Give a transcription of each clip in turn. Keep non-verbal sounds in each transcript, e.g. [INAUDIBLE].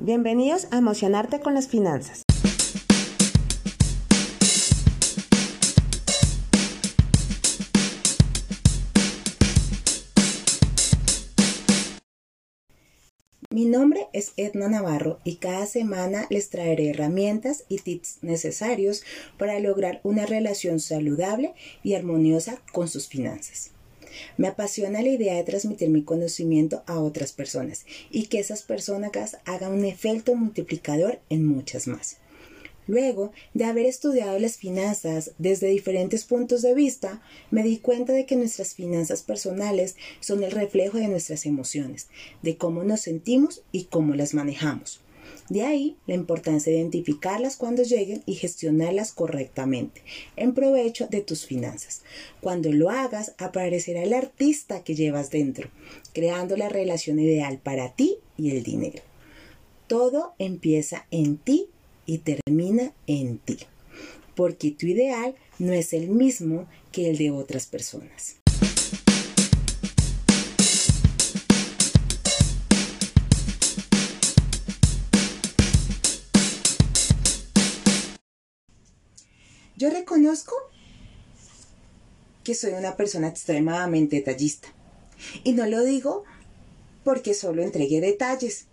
Bienvenidos a Emocionarte con las Finanzas. Mi nombre es Edna Navarro y cada semana les traeré herramientas y tips necesarios para lograr una relación saludable y armoniosa con sus finanzas. Me apasiona la idea de transmitir mi conocimiento a otras personas y que esas personas hagan un efecto multiplicador en muchas más. Luego de haber estudiado las finanzas desde diferentes puntos de vista, me di cuenta de que nuestras finanzas personales son el reflejo de nuestras emociones, de cómo nos sentimos y cómo las manejamos. De ahí la importancia de identificarlas cuando lleguen y gestionarlas correctamente, en provecho de tus finanzas. Cuando lo hagas, aparecerá el artista que llevas dentro, creando la relación ideal para ti y el dinero. Todo empieza en ti y termina en ti, porque tu ideal no es el mismo que el de otras personas. Yo reconozco que soy una persona extremadamente detallista. Y no lo digo porque solo entregué detalles.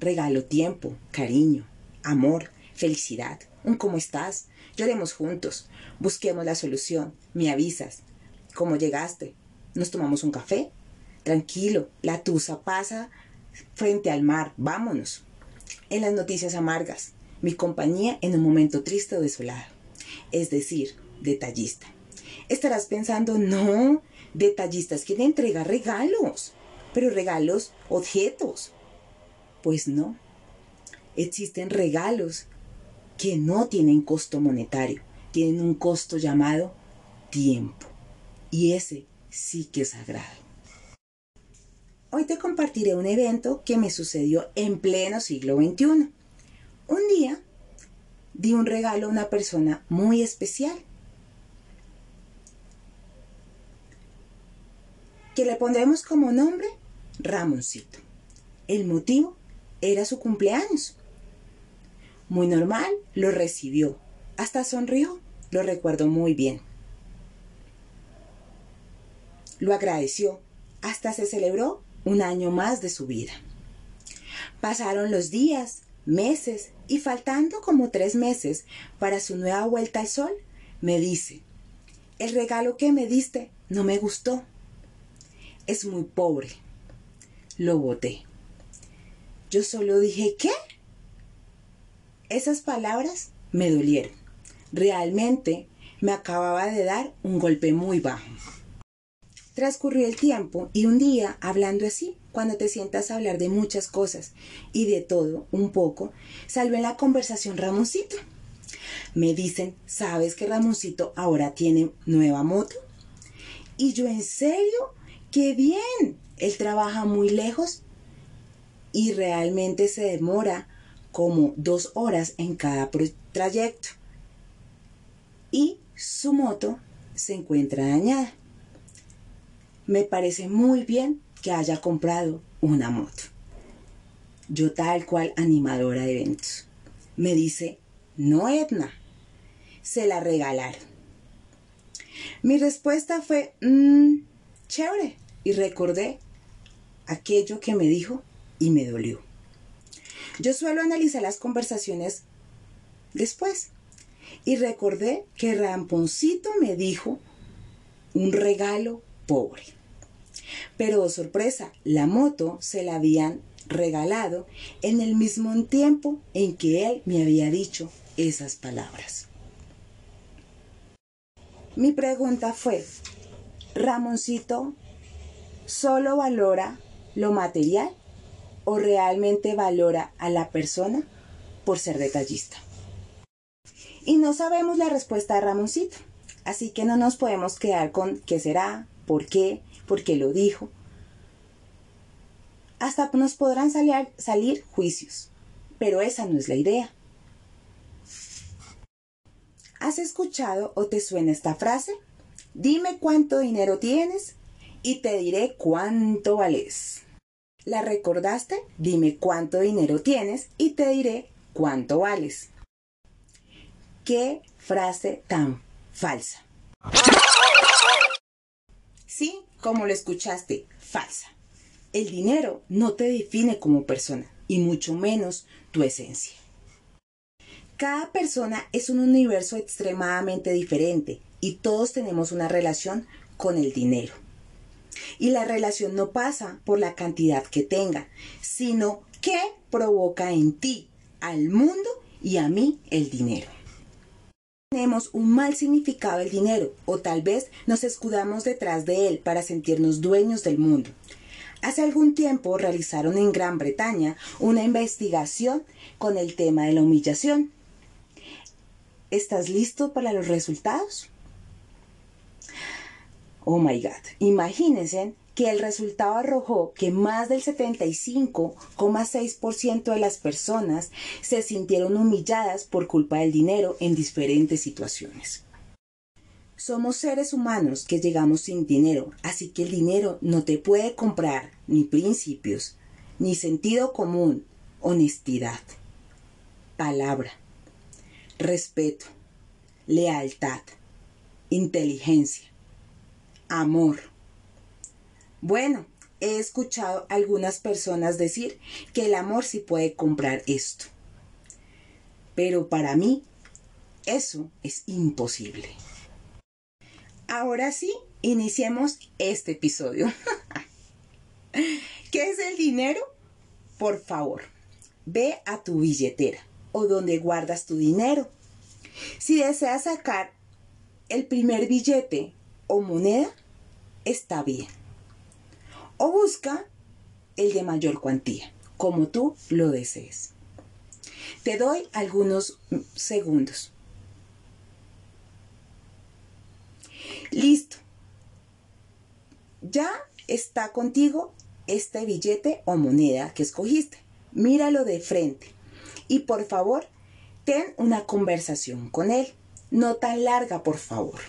Regalo tiempo, cariño, amor, felicidad, un cómo estás, lloremos juntos, busquemos la solución, me avisas, cómo llegaste, nos tomamos un café, tranquilo, la tusa pasa frente al mar, vámonos. En las noticias amargas, mi compañía en un momento triste o desolado es decir, detallista. Estarás pensando, no, detallista es quien entrega regalos, pero regalos objetos. Pues no, existen regalos que no tienen costo monetario, tienen un costo llamado tiempo. Y ese sí que es sagrado. Hoy te compartiré un evento que me sucedió en pleno siglo XXI. Un día di un regalo a una persona muy especial. Que le pondremos como nombre Ramoncito. El motivo era su cumpleaños. Muy normal, lo recibió. Hasta sonrió. Lo recuerdo muy bien. Lo agradeció. Hasta se celebró un año más de su vida. Pasaron los días, meses y faltando como tres meses para su nueva vuelta al sol, me dice, el regalo que me diste no me gustó. Es muy pobre. Lo boté. Yo solo dije, ¿qué? Esas palabras me dolieron. Realmente me acababa de dar un golpe muy bajo. Transcurrió el tiempo y un día, hablando así, cuando te sientas a hablar de muchas cosas y de todo un poco, salvo en la conversación Ramoncito. Me dicen, ¿sabes que Ramoncito ahora tiene nueva moto? Y yo, ¿en serio? ¡Qué bien! Él trabaja muy lejos y realmente se demora como dos horas en cada trayecto. Y su moto se encuentra dañada me parece muy bien que haya comprado una moto. Yo tal cual animadora de eventos. Me dice, no Edna, se la regalaron. Mi respuesta fue, mmm, chévere, y recordé aquello que me dijo y me dolió. Yo suelo analizar las conversaciones después y recordé que Ramponcito me dijo un regalo pobre. Pero, sorpresa, la moto se la habían regalado en el mismo tiempo en que él me había dicho esas palabras. Mi pregunta fue, Ramoncito, ¿solo valora lo material o realmente valora a la persona por ser detallista? Y no sabemos la respuesta de Ramoncito, así que no nos podemos quedar con qué será, por qué, porque lo dijo. Hasta nos podrán salir, juicios, pero esa no es la idea. ¿Has escuchado o te suena esta frase? Dime cuánto dinero tienes y te diré cuánto vales. ¿La recordaste? Dime cuánto dinero tienes y te diré cuánto vales. ¿Qué frase tan falsa? Sí, como lo escuchaste, falsa. El dinero no te define como persona y mucho menos tu esencia. Cada persona es un universo extremadamente diferente y todos tenemos una relación con el dinero. Y la relación no pasa por la cantidad que tenga, sino qué provoca en ti, al mundo y a mí el dinero. Tenemos un mal significado del dinero o tal vez nos escudamos detrás de él para sentirnos dueños del mundo. Hace algún tiempo realizaron en Gran Bretaña una investigación con el tema de la humillación ¿Estás listo para los resultados? Oh my God. Imagínense que el resultado arrojó que más del 75,6% de las personas se sintieron humilladas por culpa del dinero en diferentes situaciones. Somos seres humanos que llegamos sin dinero, así que el dinero no te puede comprar ni principios, ni sentido común, honestidad, palabra. Respeto, lealtad, inteligencia, amor. Bueno, he escuchado a algunas personas decir que el amor sí puede comprar esto. Pero para mí, eso es imposible. Ahora sí, iniciemos este episodio. [LAUGHS] ¿Qué es el dinero? Por favor, ve a tu billetera o donde guardas tu dinero. Si deseas sacar el primer billete o moneda, está bien. O busca el de mayor cuantía, como tú lo desees. Te doy algunos segundos. Listo. Ya está contigo este billete o moneda que escogiste. Míralo de frente y por favor, ten una conversación con él. No tan larga, por favor.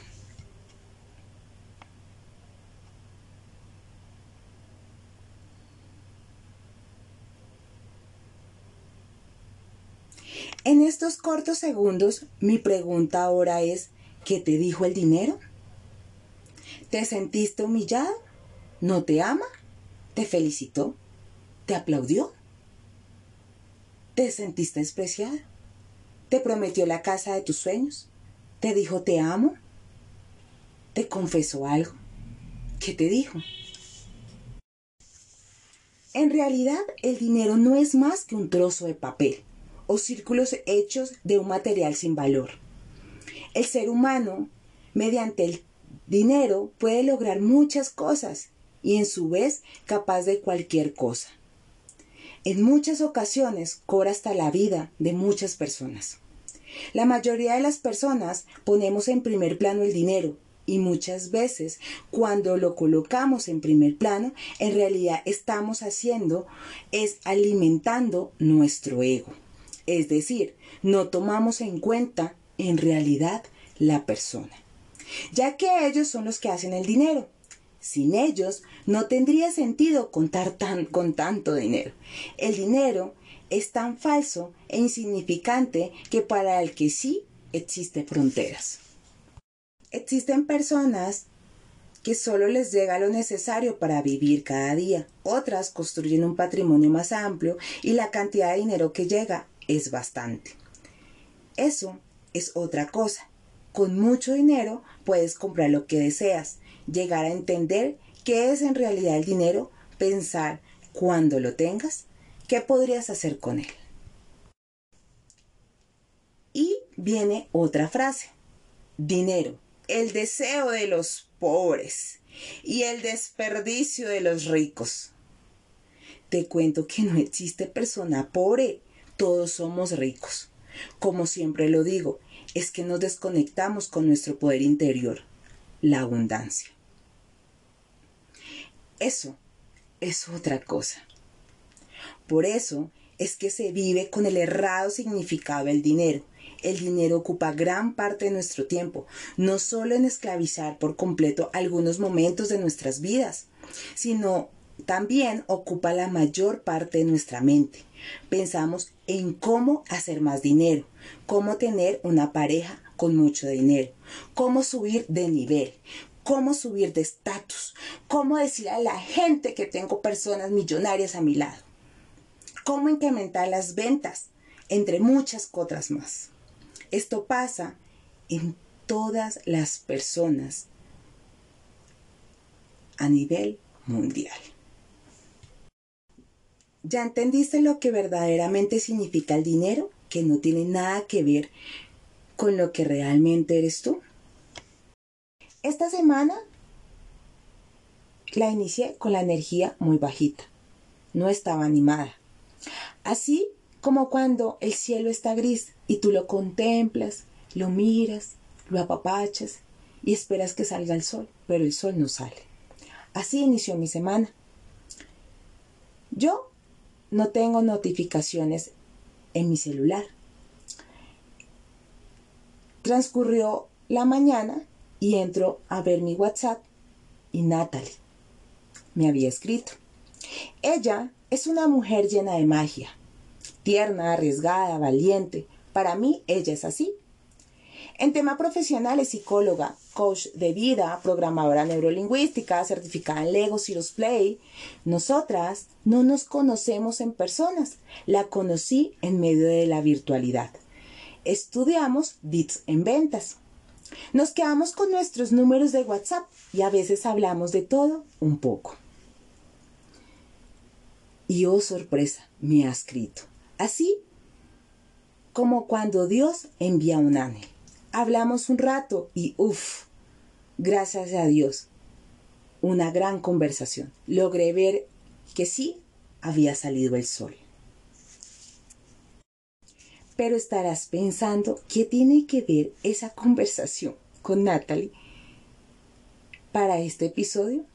En estos cortos segundos, mi pregunta ahora es, ¿qué te dijo el dinero? ¿Te sentiste humillado? ¿No te ama? ¿Te felicitó? ¿Te aplaudió? ¿Te sentiste despreciada? ¿Te prometió la casa de tus sueños? ¿Te dijo te amo? ¿Te confesó algo? ¿Qué te dijo? En realidad, el dinero no es más que un trozo de papel o círculos hechos de un material sin valor. El ser humano, mediante el dinero, puede lograr muchas cosas y en su vez capaz de cualquier cosa en muchas ocasiones cobra hasta la vida de muchas personas. La mayoría de las personas ponemos en primer plano el dinero y muchas veces cuando lo colocamos en primer plano, en realidad estamos haciendo es alimentando nuestro ego. Es decir, no tomamos en cuenta en realidad la persona, ya que ellos son los que hacen el dinero sin ellos no tendría sentido contar con tanto dinero. El dinero es tan falso e insignificante que para el que sí existe fronteras. Existen personas que solo les llega lo necesario para vivir cada día. Otras construyen un patrimonio más amplio y la cantidad de dinero que llega es bastante. Eso es otra cosa. Con mucho dinero puedes comprar lo que deseas, llegar a entender qué es en realidad el dinero, pensar cuando lo tengas, qué podrías hacer con él. Y viene otra frase. Dinero, el deseo de los pobres y el desperdicio de los ricos. Te cuento que no existe persona pobre, todos somos ricos. Como siempre lo digo, es que nos desconectamos con nuestro poder interior, la abundancia. Eso es otra cosa. Por eso es que se vive con el errado significado del dinero. El dinero ocupa gran parte de nuestro tiempo, no solo en esclavizar por completo algunos momentos de nuestras vidas, sino también ocupa la mayor parte de nuestra mente. Pensamos en cómo hacer más dinero, cómo tener una pareja con mucho dinero, cómo subir de nivel, cómo subir de estatus, cómo decirle a la gente que tengo personas millonarias a mi lado, cómo incrementar las ventas, entre muchas otras más. Esto pasa en todas las personas a nivel mundial. ¿Ya entendiste lo que verdaderamente significa el dinero? Que no tiene nada que ver con lo que realmente eres tú. Esta semana la inicié con la energía muy bajita. No estaba animada. Así como cuando el cielo está gris y tú lo contemplas, lo miras, lo apapachas y esperas que salga el sol, pero el sol no sale. Así inició mi semana. Yo no tengo notificaciones en mi celular. Transcurrió la mañana y entro a ver mi WhatsApp y Natalie me había escrito. Ella es una mujer llena de magia, tierna, arriesgada, valiente. Para mí ella es así. En tema profesional es psicóloga, coach de vida, programadora neurolingüística, certificada en Lego Cirrus Play. Nosotras no nos conocemos en personas, la conocí en medio de la virtualidad. Estudiamos bits en ventas. Nos quedamos con nuestros números de WhatsApp y a veces hablamos de todo un poco. Y oh sorpresa, me ha escrito. Así como cuando Dios envía un ángel. Hablamos un rato y uff, gracias a Dios, una gran conversación. Logré ver que sí había salido el sol. Pero estarás pensando, ¿qué tiene que ver esa conversación con Natalie para este episodio?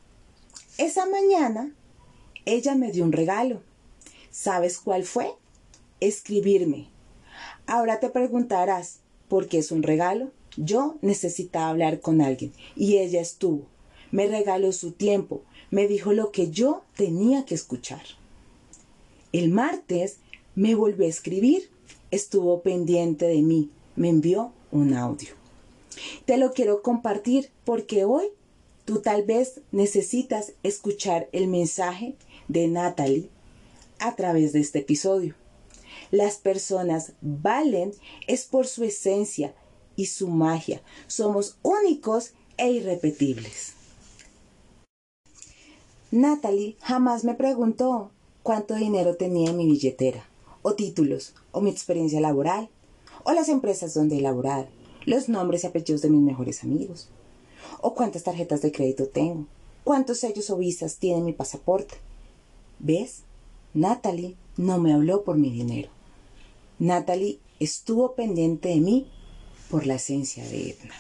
Esa mañana ella me dio un regalo. ¿Sabes cuál fue? Escribirme. Ahora te preguntarás, porque es un regalo. Yo necesitaba hablar con alguien y ella estuvo. Me regaló su tiempo, me dijo lo que yo tenía que escuchar. El martes me volvió a escribir, estuvo pendiente de mí, me envió un audio. Te lo quiero compartir porque hoy tú tal vez necesitas escuchar el mensaje de Natalie a través de este episodio. Las personas valen es por su esencia y su magia. Somos únicos e irrepetibles. Natalie jamás me preguntó cuánto dinero tenía en mi billetera, o títulos, o mi experiencia laboral, o las empresas donde he laborado, los nombres y apellidos de mis mejores amigos, o cuántas tarjetas de crédito tengo, cuántos sellos o visas tiene mi pasaporte. ¿Ves? Natalie no me habló por mi dinero. Natalie estuvo pendiente de mí por la esencia de Edna.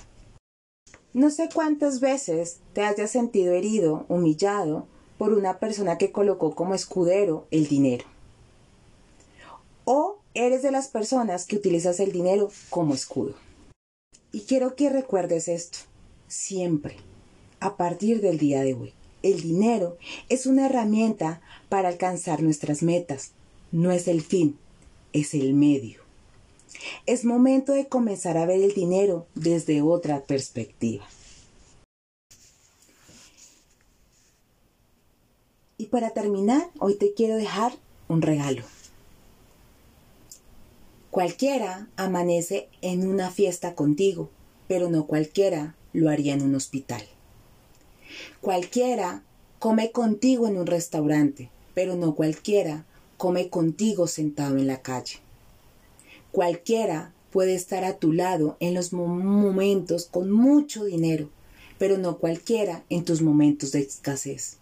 No sé cuántas veces te hayas sentido herido, humillado por una persona que colocó como escudero el dinero. O eres de las personas que utilizas el dinero como escudo. Y quiero que recuerdes esto, siempre, a partir del día de hoy. El dinero es una herramienta para alcanzar nuestras metas, no es el fin, es el medio. Es momento de comenzar a ver el dinero desde otra perspectiva. Y para terminar, hoy te quiero dejar un regalo. Cualquiera amanece en una fiesta contigo, pero no cualquiera lo haría en un hospital. Cualquiera come contigo en un restaurante, pero no cualquiera come contigo sentado en la calle. Cualquiera puede estar a tu lado en los momentos con mucho dinero, pero no cualquiera en tus momentos de escasez.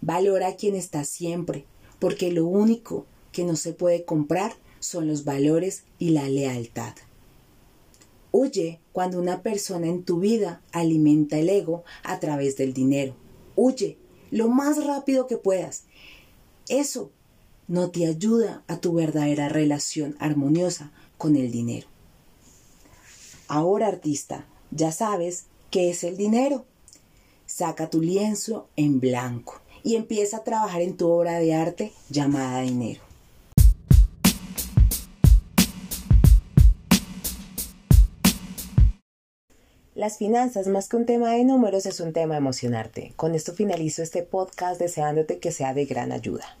Valora a quien está siempre, porque lo único que no se puede comprar son los valores y la lealtad. Huye cuando una persona en tu vida alimenta el ego a través del dinero. Huye lo más rápido que puedas. Eso no te ayuda a tu verdadera relación armoniosa con el dinero. Ahora, artista, ya sabes qué es el dinero. Saca tu lienzo en blanco y empieza a trabajar en tu obra de arte llamada dinero. Las finanzas, más que un tema de números, es un tema emocionarte. Con esto finalizo este podcast deseándote que sea de gran ayuda.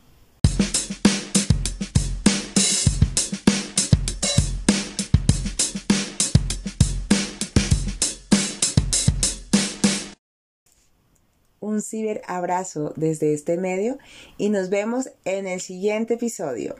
Un ciberabrazo desde este medio y nos vemos en el siguiente episodio.